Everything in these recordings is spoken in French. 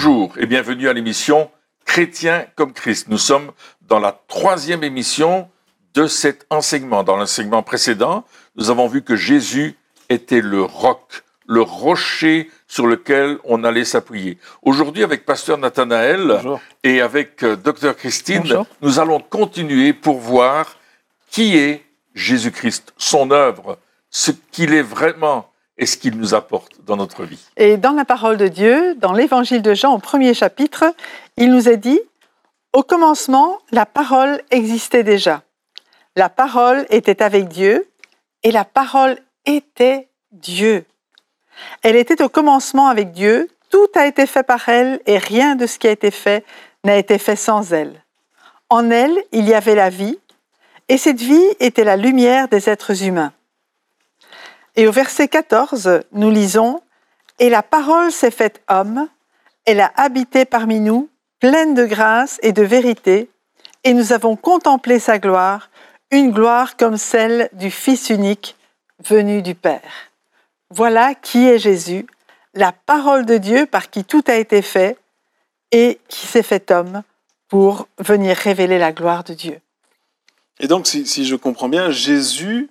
Bonjour et bienvenue à l'émission Chrétien comme Christ. Nous sommes dans la troisième émission de cet enseignement. Dans l'enseignement précédent, nous avons vu que Jésus était le roc, le rocher sur lequel on allait s'appuyer. Aujourd'hui, avec Pasteur Nathanaël et avec euh, Docteur Christine, nous allons continuer pour voir qui est Jésus-Christ, son œuvre, ce qu'il est vraiment et ce qu'il nous apporte dans notre vie. Et dans la parole de Dieu, dans l'évangile de Jean au premier chapitre, il nous est dit, au commencement, la parole existait déjà. La parole était avec Dieu et la parole était Dieu. Elle était au commencement avec Dieu, tout a été fait par elle et rien de ce qui a été fait n'a été fait sans elle. En elle, il y avait la vie et cette vie était la lumière des êtres humains. Et au verset 14, nous lisons Et la parole s'est faite homme, elle a habité parmi nous, pleine de grâce et de vérité, et nous avons contemplé sa gloire, une gloire comme celle du Fils unique venu du Père. Voilà qui est Jésus, la parole de Dieu par qui tout a été fait et qui s'est fait homme pour venir révéler la gloire de Dieu. Et donc, si, je comprends bien, Jésus,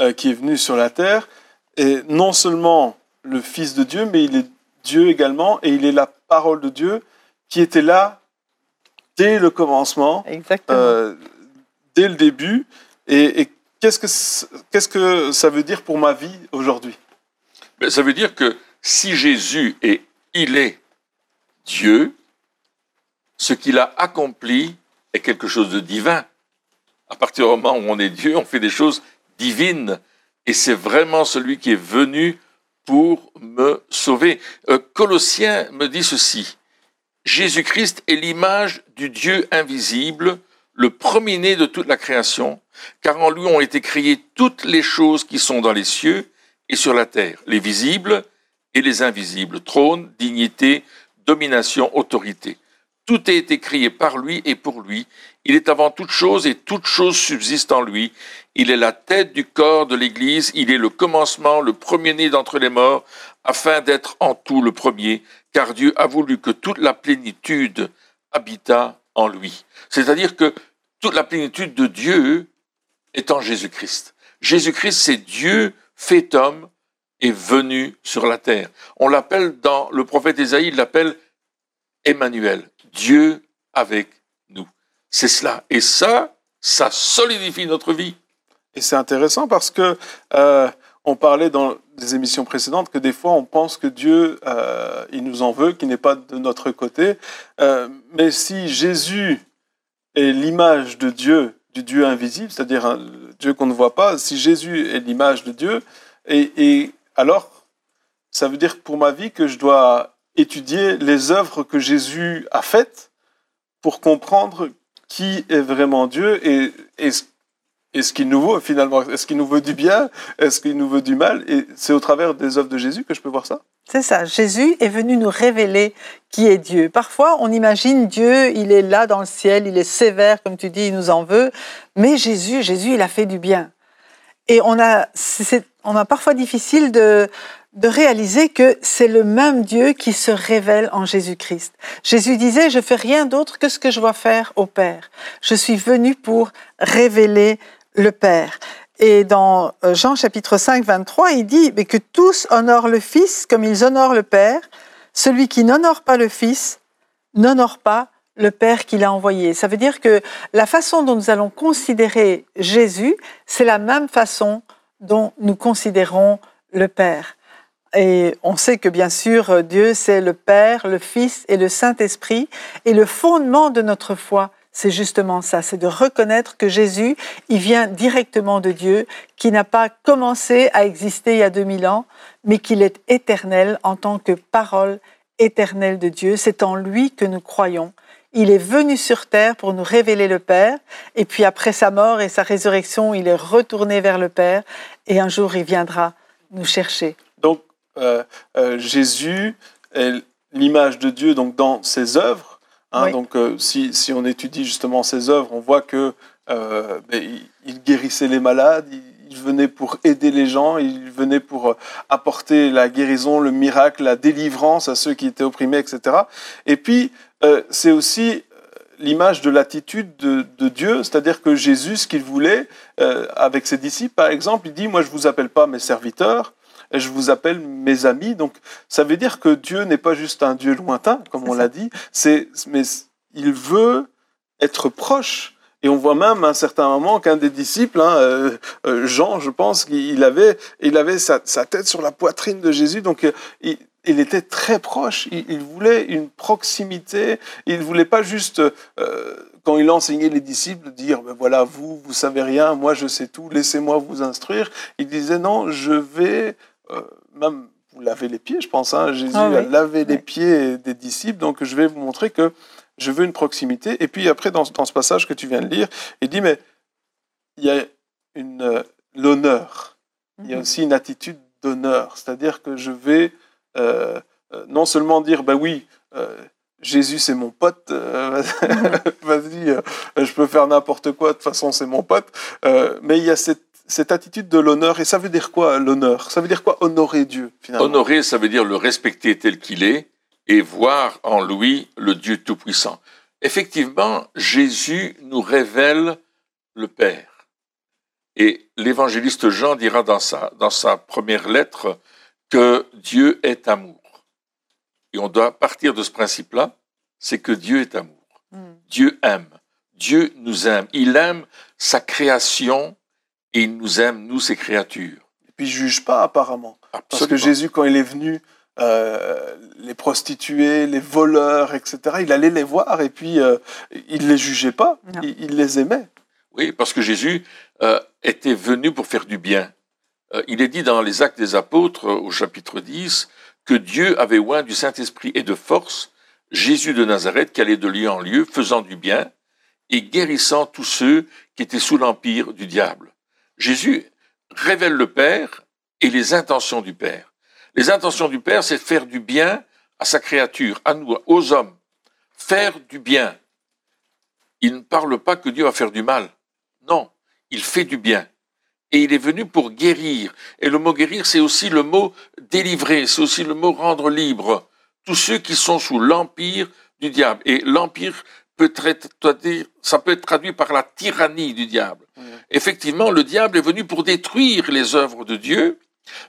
euh, qui est venu sur la terre, est non seulement le Fils de Dieu, mais il est Dieu également, et il est la parole de Dieu qui était là dès le commencement, euh, dès le début. Et, qu'est-ce, que, qu'est-ce que ça veut dire pour ma vie aujourd'hui? Ben, Ça veut dire que si Jésus est, il est Dieu, ce qu'il a accompli est quelque chose de divin. À partir du moment où on est Dieu, on fait des choses divines et c'est vraiment celui qui est venu pour me sauver. Euh, Colossiens me dit ceci. Jésus-Christ est l'image du Dieu invisible, le premier-né de toute la création, car en lui ont été créées toutes les choses qui sont dans les cieux et sur la terre, les visibles et les invisibles, trône, dignité, domination, autorité. Tout a été créé par lui et pour lui. Il est avant toute chose et toute chose subsiste en lui. Il est la tête du corps de l'Église. Il est le commencement, le premier-né d'entre les morts, afin d'être en tout le premier, car Dieu a voulu que toute la plénitude habitât en lui. C'est-à-dire que toute la plénitude de Dieu est en Jésus-Christ. Jésus-Christ, c'est Dieu fait homme et venu sur la terre. On l'appelle dans le prophète Ésaïe, il l'appelle Emmanuel, Dieu avec nous. C'est cela. Et ça, ça solidifie notre vie. Et c'est intéressant parce que euh, on parlait dans des émissions précédentes que des fois on pense que Dieu, euh, il nous en veut, qu'il n'est pas de notre côté. Euh, mais si Jésus est l'image de Dieu, du Dieu invisible, c'est-à-dire un Dieu qu'on ne voit pas, si Jésus est l'image de Dieu, et, alors ça veut dire pour ma vie que je dois étudier les œuvres que Jésus a faites pour comprendre qui est vraiment Dieu et, ce qu'il nous veut finalement. Est-ce qu'il nous veut du bien? Est-ce qu'il nous veut du mal? Et c'est au travers des œuvres de Jésus que je peux voir ça c'est ça, Jésus est venu nous révéler qui est Dieu. Parfois, on imagine Dieu, il est là dans le ciel, il est sévère, comme tu dis, il nous en veut. Mais Jésus, Jésus, il a fait du bien. Et on a, on a parfois difficile de, de réaliser que c'est le même Dieu qui se révèle en Jésus-Christ. Jésus disait, je fais rien d'autre que ce que je vois faire au Père. Je suis venu pour révéler le Père. Et dans euh, Jean chapitre 5, 23, il dit mais que tous honorent le Fils comme ils honorent le Père. Celui qui n'honore pas le Fils n'honore pas le Père qui l'a envoyé. Ça veut dire que la façon dont nous allons considérer Jésus, c'est la même façon dont nous considérons le Père. Et on sait que bien sûr, Dieu, c'est le Père, le Fils et le Saint-Esprit. Et le fondement de notre foi, c'est justement ça, c'est de reconnaître que Jésus, il vient directement de Dieu, qui n'a pas commencé à exister il y a 2000 ans, mais qu'il est éternel en tant que parole éternelle de Dieu. C'est en lui que nous croyons. Il est venu sur terre pour nous révéler le Père, et puis après sa mort et sa résurrection, il est retourné vers le Père, et un jour il viendra nous chercher. Euh, euh, Jésus est l'image de Dieu donc dans ses œuvres. Hein, donc euh, si, on étudie justement ses œuvres, on voit que ben, il, guérissait les malades, il venait pour aider les gens, il venait pour apporter la guérison, le miracle, la délivrance à ceux qui étaient opprimés, etc. Et puis, euh, c'est aussi l'image de l'attitude de, de, Dieu, c'est-à-dire que Jésus, ce qu'il voulait, euh, avec ses disciples, par exemple, il dit, moi je vous appelle pas mes serviteurs, je vous appelle mes amis. Donc, ça veut dire que Dieu n'est pas juste un Dieu lointain, comme on l'a dit, c'est, mais il veut être proche. Et on voit même à un certain moment qu'un des disciples, hein, euh, euh, Jean, je pense, qu'il avait, il avait sa, sa, tête sur la poitrine de Jésus, donc euh, il, il, était très proche. Il, il, voulait une proximité. Il voulait pas juste, quand il enseignait les disciples, dire ben voilà, vous, vous savez rien, moi je sais tout, laissez-moi vous instruire. Il disait non, je vais euh, même vous laver les pieds, je pense. Hein, Jésus ah oui. a lavé oui. les pieds des disciples, donc je vais vous montrer que je veux une proximité. Et puis après, dans, dans, ce passage que tu viens de lire, il dit, mais il y a une, euh, l'honneur. Il y a mhm. aussi une attitude d'honneur. C'est-à-dire que je vais euh, non seulement dire, ben oui, Jésus c'est mon pote, euh, vas-y, je peux faire n'importe quoi, de toute façon c'est mon pote, mais il y a cette cette attitude de l'honneur. Et ça veut dire quoi l'honneur? Ça veut dire quoi honorer Dieu finalement? Honorer, ça veut dire le respecter tel qu'il est et voir en lui le Dieu Tout-Puissant. Effectivement, Jésus nous révèle le Père. Et l'évangéliste Jean dira dans sa, dans sa première lettre que Dieu est amour. Et on doit partir de ce principe-là, c'est que Dieu est amour. Mm. Dieu aime. Dieu nous aime. Il aime sa création et il nous aime, nous, ses créatures. Et puis il juge pas apparemment. Absolument. Parce que Jésus, quand il est venu, euh, les prostituées, les voleurs, etc. Il allait les voir et puis euh, il les jugeait pas, il, il, les aimait. Oui, parce que Jésus euh, était venu pour faire du bien. Euh, il est dit dans les Actes des Apôtres, au chapitre 10, que Dieu avait oint du Saint-Esprit et de force Jésus de Nazareth qui allait de lieu en lieu, faisant du bien et guérissant tous ceux qui étaient sous l'empire du diable. Jésus révèle le Père et les intentions du Père. Les intentions du Père, c'est faire du bien à sa créature, à nous, aux hommes. Faire du bien. Il ne parle pas que Dieu va faire du mal. Non, il fait du bien. Et il est venu pour guérir. Et le mot guérir, c'est aussi le mot délivrer, c'est aussi le mot rendre libre. Tous ceux qui sont sous l'empire du diable. Et l'empire peut ça peut être traduit par la tyrannie du diable. Mmh. Effectivement, le diable est venu pour détruire les œuvres de Dieu,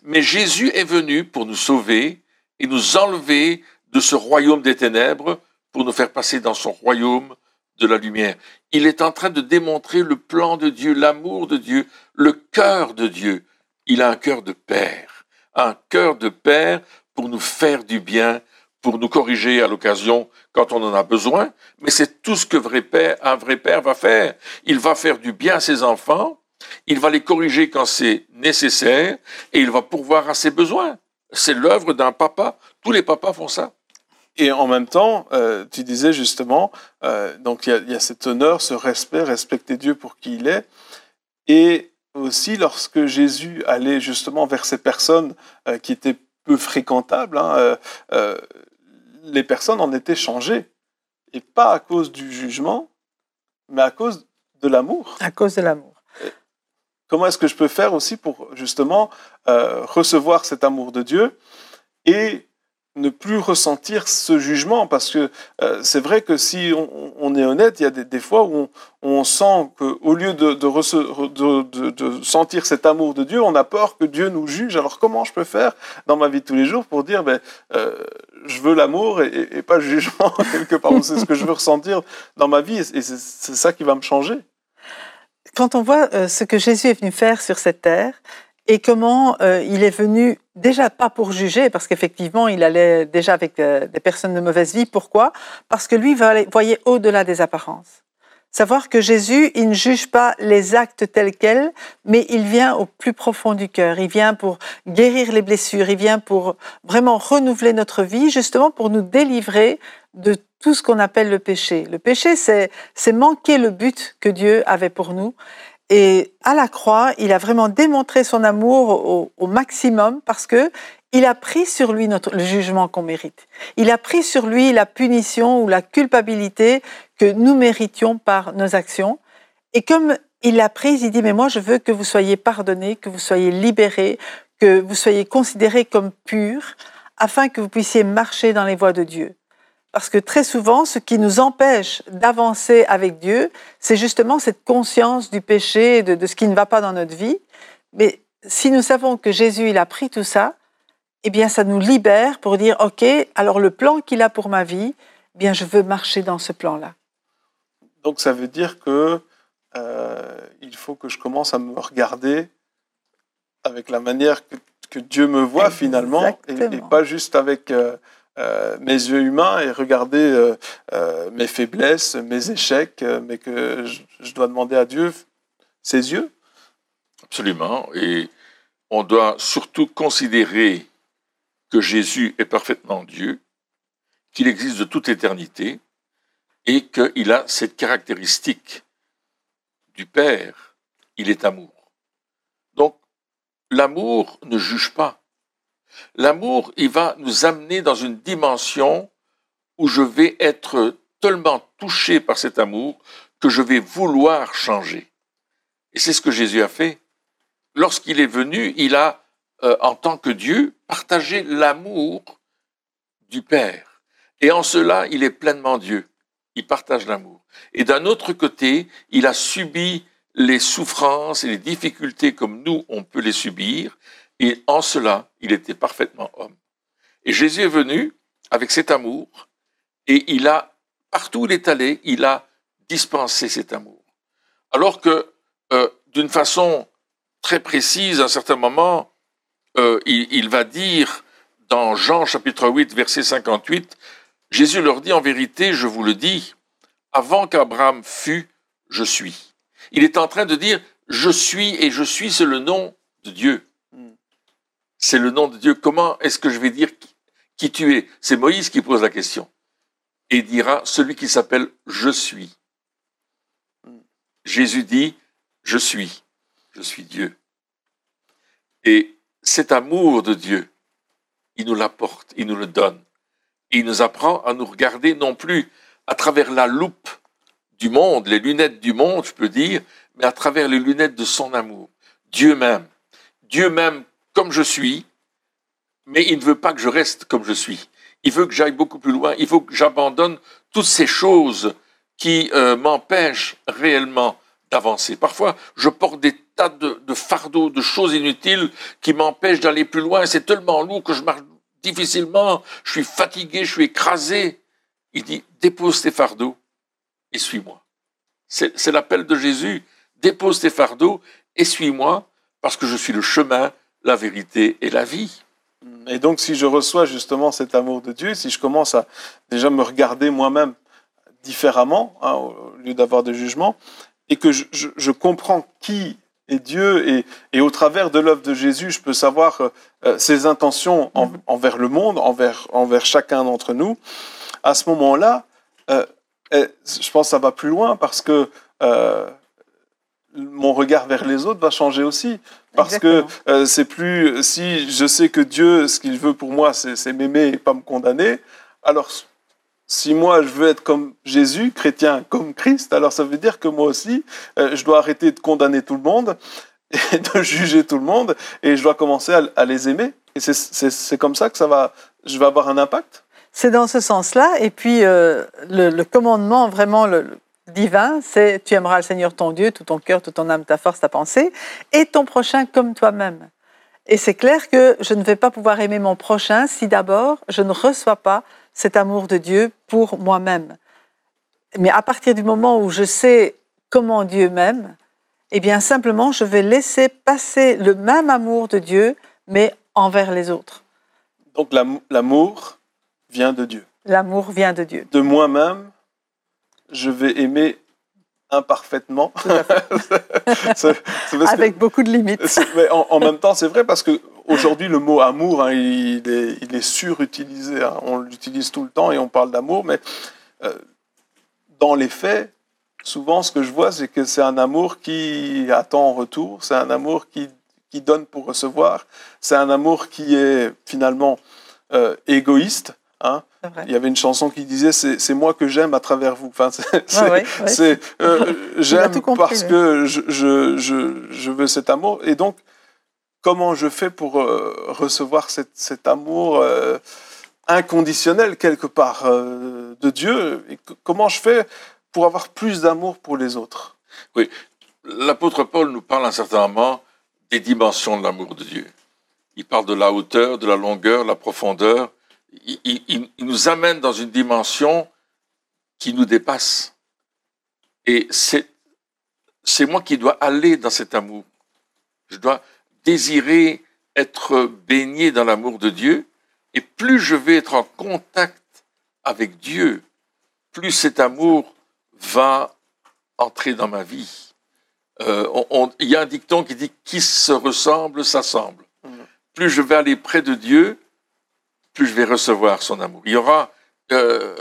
mais Jésus est venu pour nous sauver et nous enlever de ce royaume des ténèbres pour nous faire passer dans son royaume de la lumière. Il est en train de démontrer le plan de Dieu, l'amour de Dieu, le cœur de Dieu. Il a un cœur de père, un cœur de père pour nous faire du bien, pour nous corriger à l'occasion quand on en a besoin, mais c'est tout ce que vrai père, un vrai père va faire. Il va faire du bien à ses enfants, il va les corriger quand c'est nécessaire et il va pourvoir à ses besoins. C'est l'œuvre d'un papa. Tous les papas font ça. Et en même temps, euh, tu disais justement, euh, donc il y, a cet honneur, ce respect, respecter Dieu pour qui il est. Et aussi, lorsque Jésus allait justement vers ces personnes euh, qui étaient peu fréquentables, hein, euh, les personnes en étaient changées. Et pas à cause du jugement, mais à cause de l'amour. À cause de l'amour. Comment est-ce que je peux faire aussi pour justement euh, recevoir cet amour de Dieu et ne plus ressentir ce jugement parce que euh, c'est vrai que si on, est honnête, il y a des, fois où on, sent qu'au lieu de, de, sentir cet amour de Dieu, on a peur que Dieu nous juge. Alors comment je peux faire dans ma vie de tous les jours pour dire ben, euh, je veux l'amour et, et, et, pas le jugement quelque part C'est ce que je veux ressentir dans ma vie et c'est ça qui va me changer quand on voit euh, ce que Jésus est venu faire sur cette terre et comment euh, il est venu déjà pas pour juger, parce qu'effectivement il allait déjà avec euh, des personnes de mauvaise vie. Pourquoi? Parce que lui voyait au-delà des apparences. Savoir que Jésus, il ne juge pas les actes tels quels, mais il vient au plus profond du cœur. Il vient pour guérir les blessures. Il vient pour vraiment renouveler notre vie, justement pour nous délivrer de tout ce qu'on appelle le péché. Le péché, c'est, c'est manquer le but que Dieu avait pour nous. Et à la croix, il a vraiment démontré son amour au, maximum parce que il a pris sur lui notre, le jugement qu'on mérite. Il a pris sur lui la punition ou la culpabilité que nous méritions par nos actions. Et comme il l'a prise, il dit, mais moi je veux que vous soyez pardonnés, que vous soyez libérés, que vous soyez considérés comme purs, afin que vous puissiez marcher dans les voies de Dieu. Parce que très souvent, ce qui nous empêche d'avancer avec Dieu, c'est justement cette conscience du péché, de, de, ce qui ne va pas dans notre vie. Mais si nous savons que Jésus, il a pris tout ça, eh bien, ça nous libère pour dire, OK, alors le plan qu'il a pour ma vie, eh bien, je veux marcher dans ce plan-là. Donc, ça veut dire que euh, il faut que je commence à me regarder avec la manière que, que Dieu me voit finalement, et, et, pas juste avec euh, euh, mes yeux humains et regarder euh, euh, mes faiblesses, mes échecs, mais que je, je dois demander à Dieu ses yeux. Absolument. Et on doit surtout considérer que Jésus est parfaitement Dieu, qu'il existe de toute éternité et qu'il a cette caractéristique du Père, il est amour. Donc, l'amour ne juge pas. L'amour, il va nous amener dans une dimension où je vais être tellement touché par cet amour que je vais vouloir changer. Et c'est ce que Jésus a fait. Lorsqu'il est venu, il a, euh, en tant que Dieu, partagé l'amour du Père. Et en cela, il est pleinement Dieu. Il partage l'amour. Et d'un autre côté, il a subi les souffrances et les difficultés comme nous, on peut les subir. Et en cela, il était parfaitement homme. Et Jésus est venu avec cet amour et il a, partout où il est allé, il a dispensé cet amour. Alors que, euh, d'une façon très précise, à un certain moment, euh, il, il va dire dans Jean chapitre 8, verset 58, Jésus leur dit en vérité, je vous le dis, avant qu'Abraham fût, je suis. Il est en train de dire, je suis et je suis, c'est le nom de Dieu. C'est le nom de Dieu. Comment est-ce que je vais dire qui tu es? C'est Moïse qui pose la question. Et dira, celui qui s'appelle Je suis. Jésus dit, je suis. Je suis Dieu. Et cet amour de Dieu, il nous l'apporte, il nous le donne. Et il nous apprend à nous regarder non plus à travers la loupe du monde, les lunettes du monde, je peux dire, mais à travers les lunettes de son amour. Dieu même. Dieu même comme je suis, mais il ne veut pas que je reste comme je suis. Il veut que j'aille beaucoup plus loin. Il faut que j'abandonne toutes ces choses qui euh, m'empêchent réellement d'avancer. Parfois, je porte des tas de, de fardeaux, de choses inutiles qui m'empêchent d'aller plus loin. C'est tellement lourd que je marche difficilement. Je suis fatigué, je suis écrasé. Il dit, dépose tes fardeaux et suis-moi. C'est l'appel de Jésus. Dépose tes fardeaux et suis-moi parce que je suis le chemin, la vérité et la vie. Et donc, si je reçois justement cet amour de Dieu, si je commence à déjà me regarder moi-même différemment, hein, au lieu d'avoir de jugement, et que je, je, je, comprends qui est Dieu, et, et au travers de l'œuvre de Jésus, je peux savoir euh, ses intentions en, envers le monde, envers, envers chacun d'entre nous, à ce moment-là, euh, je pense que ça va plus loin parce que euh, mon regard vers les autres va changer aussi. Parce Exactement. que euh, c'est plus, si je sais que Dieu, ce qu'il veut pour moi, c'est m'aimer et pas me condamner, alors si moi je veux être comme Jésus, chrétien comme Christ, alors ça veut dire que moi aussi, euh, je dois arrêter de condamner tout le monde et de juger tout le monde et je dois commencer à, à les aimer. Et c'est comme ça que ça va, je vais avoir un impact. C'est dans ce sens-là. Et puis, euh, le, le, commandement vraiment le, divin, c'est tu aimeras le Seigneur ton Dieu, tout ton cœur, toute ton âme, ta force, ta pensée, et ton prochain comme toi-même. Et c'est clair que je ne vais pas pouvoir aimer mon prochain si d'abord je ne reçois pas cet amour de Dieu pour moi-même. Mais à partir du moment où je sais comment Dieu m'aime, eh bien simplement je vais laisser passer le même amour de Dieu, mais envers les autres. Donc l'amour vient de Dieu. L'amour vient de Dieu. De moi-même, je vais aimer imparfaitement. c Avec que, beaucoup de limites. Mais en, en, même temps, c'est vrai parce que aujourd'hui, le mot amour, hein, il, est, il, est, surutilisé. Hein. On l'utilise tout le temps et on parle d'amour, mais euh, dans les faits, souvent, ce que je vois, c'est que c'est un amour qui attend en retour. C'est un amour qui, qui, donne pour recevoir. C'est un amour qui est finalement euh, égoïste. Hein. Il y avait une chanson qui disait c'est c'est moi que j'aime à travers vous. Enfin, c'est Ouais, ouais, c'est, euh, j'aime parce que je, je, je, je veux cet amour. Et donc, comment je fais pour euh, recevoir cet, cet amour euh, inconditionnel quelque part euh, de Dieu? Et Comment je fais pour avoir plus d'amour pour les autres? L'apôtre Paul nous parle à un certain moment des dimensions de l'amour de Dieu. Il parle de la hauteur, de la longueur, de la profondeur. Il, il- il- il nous amène dans une dimension qui nous dépasse. Et c'est, c'est moi qui dois aller dans cet amour. Je dois désirer être baigné dans l'amour de Dieu. Et plus je vais être en contact avec Dieu, plus cet amour va entrer dans ma vie. Euh, Il y a un dicton qui dit qui se ressemble s'assemble. Mhm. Plus je vais aller près de Dieu, plus je vais recevoir son amour. Il y aura euh,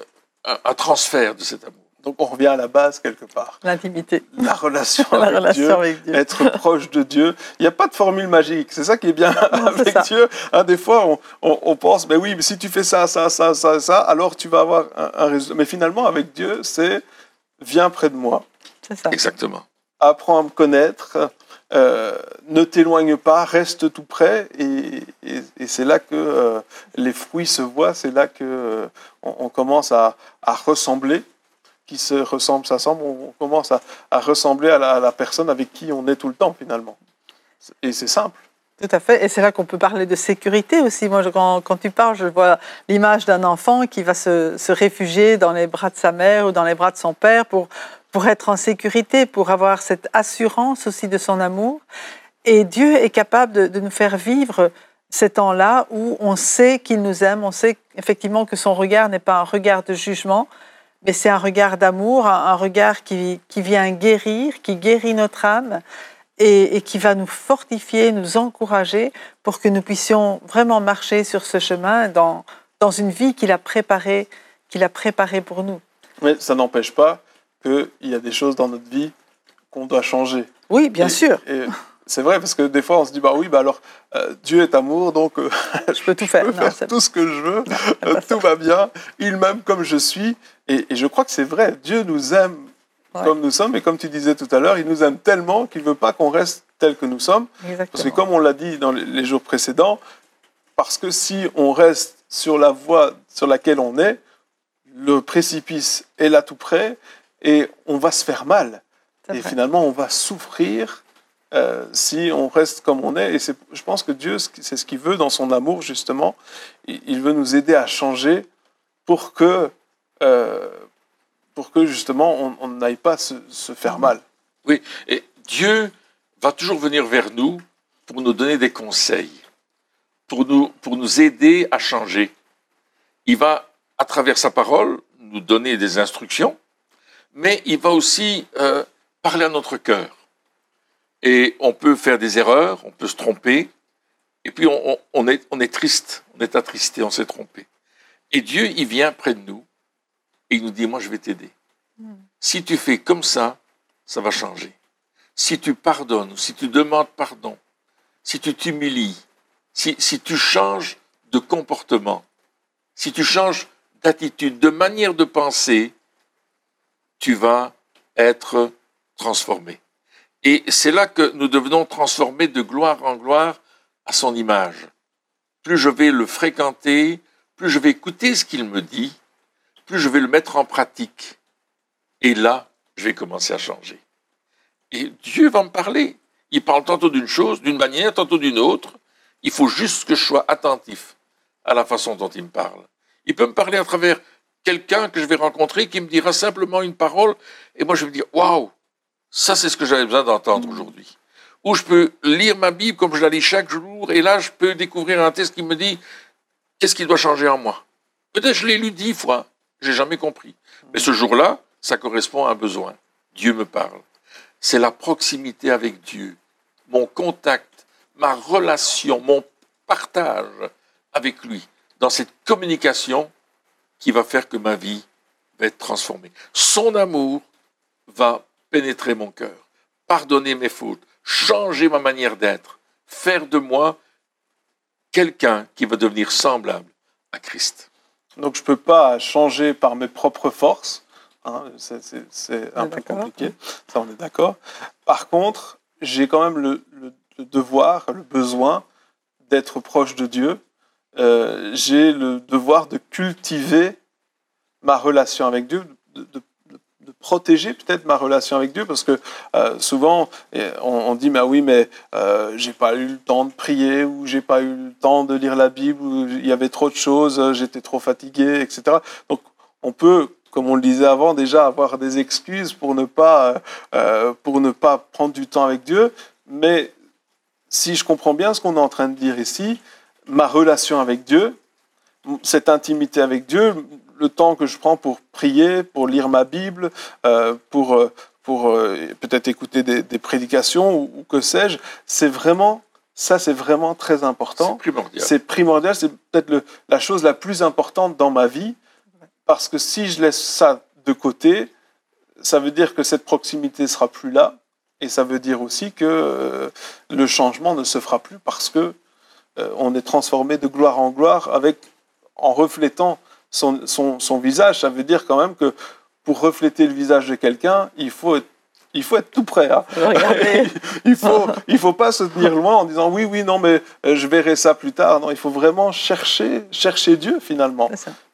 un, un transfert de cet amour. Donc, on revient à la base quelque part. L'intimité, La relation la avec relation Dieu. avec Dieu. être proche de Dieu. Il n'y a pas de formule magique. C'est ça qui est bien Non, avec. Dieu. Hein, des fois, on, on- on pense, mais oui, mais si tu fais ça, ça, ça, ça, ça, alors tu vas avoir un, un résultat. Mais finalement, avec Dieu, c'est viens près de moi, C'est ça. Exactement. apprends à me connaître, euh, ne t'éloigne pas, reste tout près. Et, c'est là que euh, les fruits se voient, c'est là que euh, on, commence à, ressembler. Qui se ressemble, s'assemble, on, on commence à, ressembler à la, personne avec qui on est tout le temps finalement. Et c'est simple. Tout à fait. Et c'est là qu'on peut parler de sécurité aussi. Moi, quand, quand tu parles, je vois l'image d'un enfant qui va se réfugier dans les bras de sa mère ou dans les bras de son père pour, pour être en sécurité, pour avoir cette assurance aussi de son amour. Et Dieu est capable de, nous faire vivre ces temps-là où on sait qu'il nous aime, on sait effectivement que son regard n'est pas un regard de jugement, mais c'est un regard d'amour, un, regard qui, vient guérir, qui guérit notre âme et, qui va nous fortifier, nous encourager pour que nous puissions vraiment marcher sur ce chemin dans, dans une vie qu'il a préparée qu'il a préparée pour nous. Mais ça n'empêche pas qu'il y a des choses dans notre vie qu'on doit changer. Oui, bien Et- sûr, Et c'est vrai, parce que des fois, on se dit, bah oui, bah alors, euh, Dieu est amour, donc euh, je peux tout je faire. peux Non, faire tout ce que je veux, non, tout va bien, il m'aime comme je suis. Et, et je crois que c'est vrai, Dieu nous aime Ouais. comme nous sommes, et comme tu disais tout à l'heure, il nous aime tellement qu'il ne veut pas qu'on reste tel que nous sommes. Parce que Exactement. comme on l'a dit dans les jours précédents, parce que si on reste sur la voie sur laquelle on est, le précipice est là tout près et on va se faire mal. Et vrai. finalement, on va souffrir euh, si on reste comme on est. Et c'est- je pense que Dieu, c'est ce qu'il veut dans son amour, justement. Il il veut nous aider à changer pour que, euh, pour que justement, on n'aille pas se, se faire mal. Et Dieu va toujours venir vers nous pour nous donner des conseils, pour nous, pour nous aider à changer. Il va, à travers sa parole, nous donner des instructions, mais il va aussi euh, parler à notre cœur. Et on peut faire des erreurs, on peut se tromper, et puis on, on- on est, on est triste, on est attristé, on s'est trompé. Et Dieu, il vient près de nous, et il nous dit, moi je vais t'aider. Si tu fais comme ça, ça va changer. Si tu pardonnes, si tu demandes pardon, si tu t'humilies, si, si tu changes de comportement, si tu changes d'attitude, de manière de penser, tu vas être transformé. Et c'est là que nous devenons transformer de gloire en gloire à son image. Plus je vais le fréquenter, plus je vais écouter ce qu'il me dit, plus je vais le mettre en pratique. Et là, je vais commencer à changer. Et Dieu va me parler. Il parle tantôt d'une chose, d'une manière, tantôt d'une autre. Il faut juste que je sois attentif à la façon dont il me parle. Il peut me parler à travers quelqu'un que je vais rencontrer qui me dira simplement une parole et moi je vais me dire waouh, ça c'est ce que j'avais besoin d'entendre aujourd'hui. Ou je peux lire ma Bible comme je la lis chaque jour et là je peux découvrir un texte qui me dit qu'est-ce qui doit changer en moi? Peut-être je l'ai lu dix fois, j'ai jamais compris. Mais ce jour-là, ça correspond à un besoin. Dieu me parle. C'est la proximité avec Dieu, mon contact, ma relation, mon partage avec lui, dans cette communication qui va faire que ma vie va être transformée. Son amour va pénétrer mon cœur, pardonner mes fautes, changer ma manière d'être, faire de moi quelqu'un qui va devenir semblable à Christ. Donc je ne peux pas changer par mes propres forces. Hein, c'est- c'est c'est On un peu compliqué, ça on est d'accord. Par contre, j'ai quand même le, le- le devoir, le besoin d'être proche de Dieu. Euh, j'ai le devoir de cultiver ma relation avec Dieu, de, protéger peut-être ma relation avec Dieu, parce que euh, souvent on, dit mais oui mais euh, j'ai pas eu le temps de prier ou j'ai pas eu le temps de lire la Bible ou il y avait trop de choses, j'étais trop fatigué, etc. Donc on peut, comme on le disait avant, déjà avoir des excuses pour ne pas euh, pour ne pas prendre du temps avec Dieu, mais si je comprends bien ce qu'on est en train de dire ici, ma relation avec Dieu, cette intimité avec Dieu, le temps que je prends pour prier, pour lire ma Bible, euh, pour, euh, pour euh, peut-être écouter des, des prédications ou, ou que sais-je, c'est vraiment, ça c'est vraiment très C'est important. primordial. C'est primordial, c'est peut-être le- la chose la plus importante dans ma vie, parce que si je laisse ça de côté, ça veut dire que cette proximité sera plus là, et ça veut dire aussi que euh, le changement ne se fera plus parce que on est transformé de gloire en gloire avec, en reflétant son, son, son visage. Ça veut dire quand même que pour refléter le visage de quelqu'un, il faut être, il faut être tout près. hein. Il faut, il faut pas se tenir loin en disant oui, oui, non, mais euh, je verrai ça plus tard. Non, il faut vraiment chercher, chercher Dieu finalement.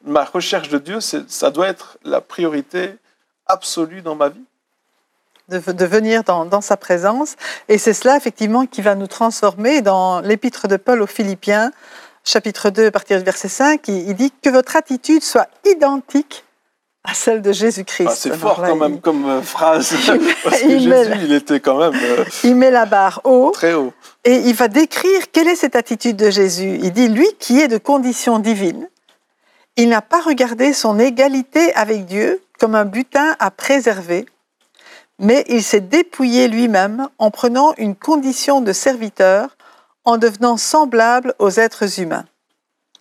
Ma recherche de Dieu, ça doit être la priorité absolue dans ma vie. De, de venir dans, dans sa présence. Et c'est cela, effectivement, qui va nous transformer dans l'épître de Paul aux Philippiens, chapitre 2, à partir du verset 5. Il, il dit que votre attitude soit identique à celle de Jésus-Christ. Ah, c'est fort là, quand même il- comme euh, phrase. Parce que Jésus, il était quand même euh, Il met la barre haut très haut. et il va décrire quelle est cette attitude de Jésus. Il dit, lui qui est de condition divine, il n'a pas regardé son égalité avec Dieu comme un butin à préserver, mais il s'est dépouillé lui-même en prenant une condition de serviteur, en devenant semblable aux êtres humains.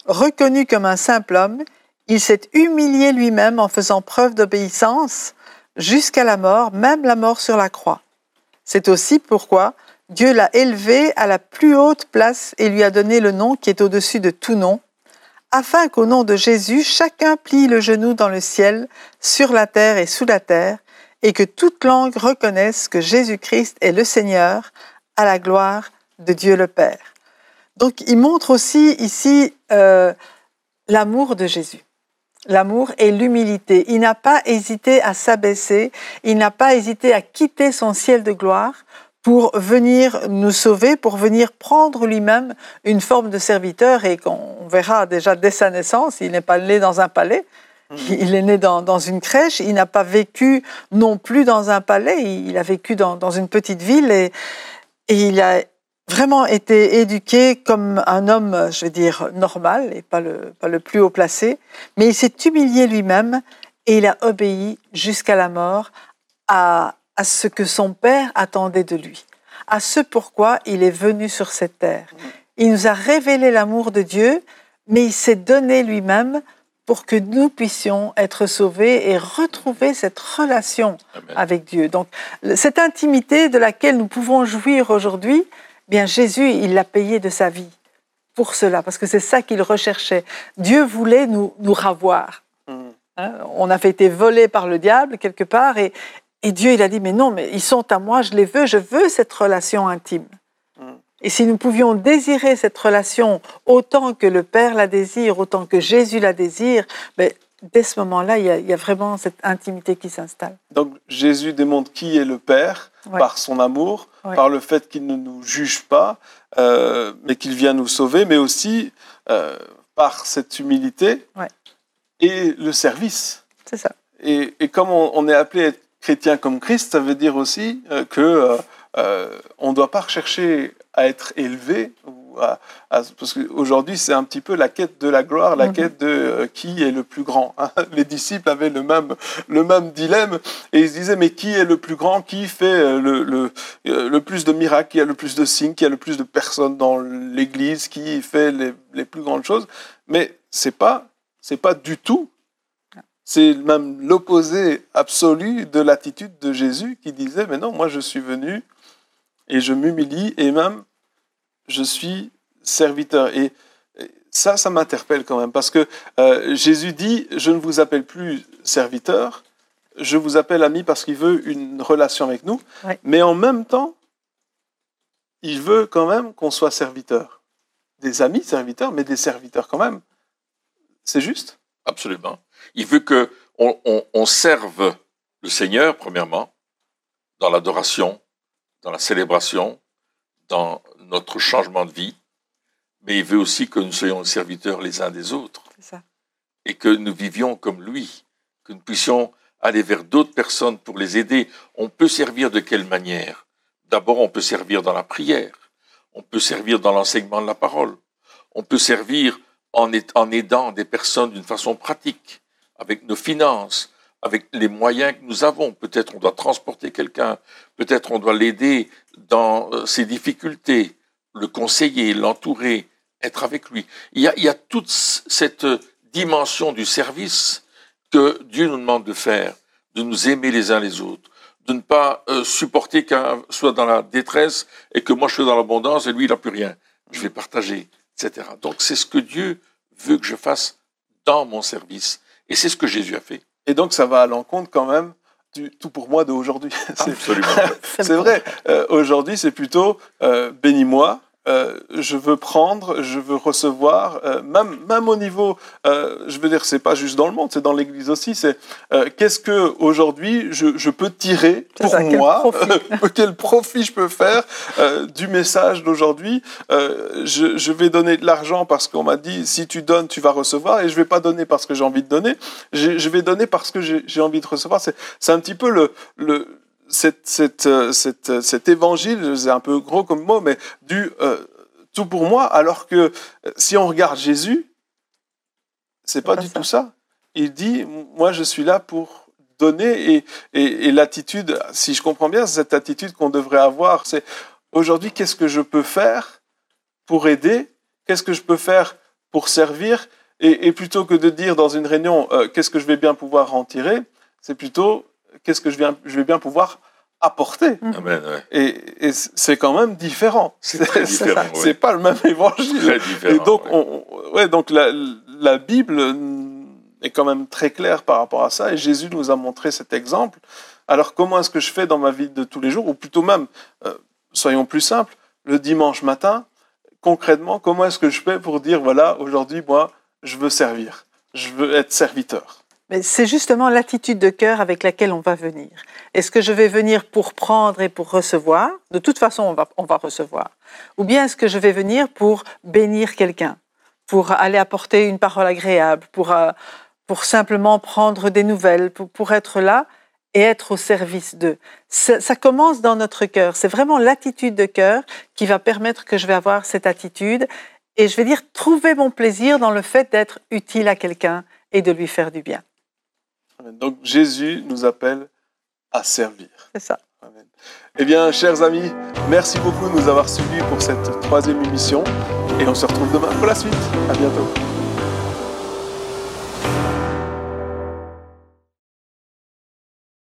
Reconnu comme un simple homme, il s'est humilié lui-même en faisant preuve d'obéissance jusqu'à la mort, même la mort sur la croix. C'est aussi pourquoi Dieu l'a élevé à la plus haute place et lui a donné le nom qui est au-dessus de tout nom, afin qu'au nom de Jésus, chacun plie le genou dans le ciel, sur la terre et sous la terre, et que toute langue reconnaisse que Jésus-Christ est le Seigneur, à la gloire de Dieu le Père. Donc il montre aussi ici euh, l'amour de Jésus. L'amour et l'humilité. Il n'a pas hésité à s'abaisser, il n'a pas hésité à quitter son ciel de gloire pour venir nous sauver, pour venir prendre lui-même une forme de serviteur et qu'on verra déjà dès sa naissance, il n'est pas né dans un palais, il est né dans, une crèche, il n'a pas vécu non plus dans un palais, il a vécu dans, une petite ville et, il a vraiment été éduqué comme un homme, je veux dire, normal et pas le, pas le plus haut placé, mais il s'est humilié lui-même et il a obéi jusqu'à la mort à, à ce que son père attendait de lui, à ce pourquoi il est venu sur cette terre. Il nous a révélé l'amour de Dieu, mais il s'est donné lui-même pour que nous puissions être sauvés et retrouver cette relation Amen. avec Dieu. Donc, cette intimité de laquelle nous pouvons jouir aujourd'hui, bien Jésus, il l'a payé de sa vie pour cela, parce que c'est ça qu'il recherchait. Dieu voulait nous, nous ravoir. Mhm. Hein, on avait été volé par le diable quelque part, et, et Dieu, il a dit, mais non, mais ils sont à moi, je les veux, je veux cette relation intime. Et si nous pouvions désirer cette relation autant que le Père la désire, autant que Jésus la désire, ben, dès ce moment-là, il y, a, il y a vraiment cette intimité qui s'installe. Donc Jésus démontre qui est le Père Ouais. par son amour, Ouais. par le fait qu'il ne nous juge pas, euh, mais qu'il vient nous sauver, mais aussi euh, par cette humilité Ouais. et le service. C'est ça. Et, et comme on, on est appelé à être chrétien comme Christ, ça veut dire aussi euh, que euh, on ne doit pas rechercher à être élevé. Ou à, à- parce qu'aujourd'hui, c'est un petit peu la quête de la gloire, la Mhm. quête de euh, qui est le plus grand. hein. Les disciples avaient le même, le même dilemme et ils se disaient mais qui est le plus grand Qui fait euh, le, le, euh, le plus de miracles Qui a le plus de signes Qui a le plus de personnes dans l'Église Qui fait les, les plus grandes choses Mais c'est pas, c'est pas du tout c'est même l'opposé absolu de l'attitude de Jésus qui disait, mais non, moi je suis venu et je m'humilie et même je suis serviteur. Et ça, ça m'interpelle quand même, parce que euh, Jésus dit, je ne vous appelle plus serviteur, je vous appelle ami parce qu'il veut une relation avec nous, Ouais. mais en même temps, il veut quand même qu'on soit serviteur. Des amis serviteurs, mais des serviteurs quand même. C'est juste? Absolument. Il veut que on, on- on serve le Seigneur, premièrement, dans l'adoration, dans la célébration, dans notre changement de vie, mais il veut aussi que nous soyons serviteurs les uns des autres ça. et que nous vivions comme lui, que nous puissions aller vers d'autres personnes pour les aider. On peut servir de quelle manière? D'abord, on peut servir dans la prière, on peut servir dans l'enseignement de la parole, on peut servir en aidant des personnes d'une façon pratique, avec nos finances, avec les moyens que nous avons. Peut-être on doit transporter quelqu'un, peut-être on doit l'aider dans euh, ses difficultés, le conseiller, l'entourer, être avec lui. Il y a, il y a toute cette dimension du service que Dieu nous demande de faire, de nous aimer les uns les autres, de ne pas euh, supporter qu'un soit dans la détresse et que moi je suis dans l'abondance et lui il n'a plus rien. Je vais partager, etc. Donc c'est ce que Dieu veut que je fasse dans mon service. Et c'est ce que Jésus a fait. Et donc, ça va à l'encontre quand même du tout pour moi d'aujourd'hui. C'est- Absolument. C'est vrai. Euh, Aujourd'hui, c'est plutôt euh, bénis-moi. Euh, je veux prendre, je veux recevoir, euh, même, même au niveau, euh, je veux dire, c'est pas juste dans le monde, c'est dans l'Église aussi. C'est euh, qu'est-ce que aujourd'hui je, je peux tirer pour ça, quel moi, profit. quel profit je peux faire euh, du message d'aujourd'hui. Euh, je, je vais donner de l'argent parce qu'on m'a dit si tu donnes, tu vas recevoir, et je vais pas donner parce que j'ai envie de donner. Je, je vais donner parce que j'ai j'ai envie de recevoir. C'est c'est un petit peu le, le cette, cette, euh, cette, euh, cet évangile, c'est un peu gros comme mot, mais du euh, tout pour moi, alors que si on regarde Jésus, c'est pas pas du ça. tout ça. Il dit, moi je suis là pour donner, et, et, et l'attitude, si je comprends bien, c'est cette attitude qu'on devrait avoir, c'est aujourd'hui, qu'est-ce que je peux faire pour aider? Qu'est-ce que je peux faire pour servir? Et, et plutôt que de dire dans une réunion, euh, qu'est-ce que je vais bien pouvoir en tirer, c'est plutôt, qu'est-ce que je, viens, je vais bien pouvoir apporter. Amen. ouais. Et, et c'est quand même différent. C'est très C'est- différent. C'est ouais. pas le même évangile. Très différent. Et donc, ouais. on, ouais, donc la, la Bible est quand même très claire par rapport à ça, et Jésus nous a montré cet exemple. Alors, comment est-ce que je fais dans ma vie de tous les jours, ou plutôt même, euh, soyons plus simples, le dimanche matin, concrètement, comment est-ce que je fais pour dire, voilà, aujourd'hui, moi, je veux servir, je veux être serviteur. Mais c'est justement l'attitude de cœur avec laquelle on va venir. Est-ce que je vais venir pour prendre et pour recevoir? De toute façon, on va, on va recevoir. Ou bien est-ce que je vais venir pour bénir quelqu'un, pour aller apporter une parole agréable, pour, euh, pour simplement prendre des nouvelles, pour, pour être là et être au service d'eux. Ça, ça commence dans notre cœur. C'est vraiment l'attitude de cœur qui va permettre que je vais avoir cette attitude et je vais dire trouver mon plaisir dans le fait d'être utile à quelqu'un et de lui faire du bien. Amen. Donc, Jésus nous appelle à servir. C'est ça. Amen. Eh bien, chers amis, merci beaucoup de nous avoir suivis pour cette troisième émission et on se retrouve demain pour la suite. À bientôt.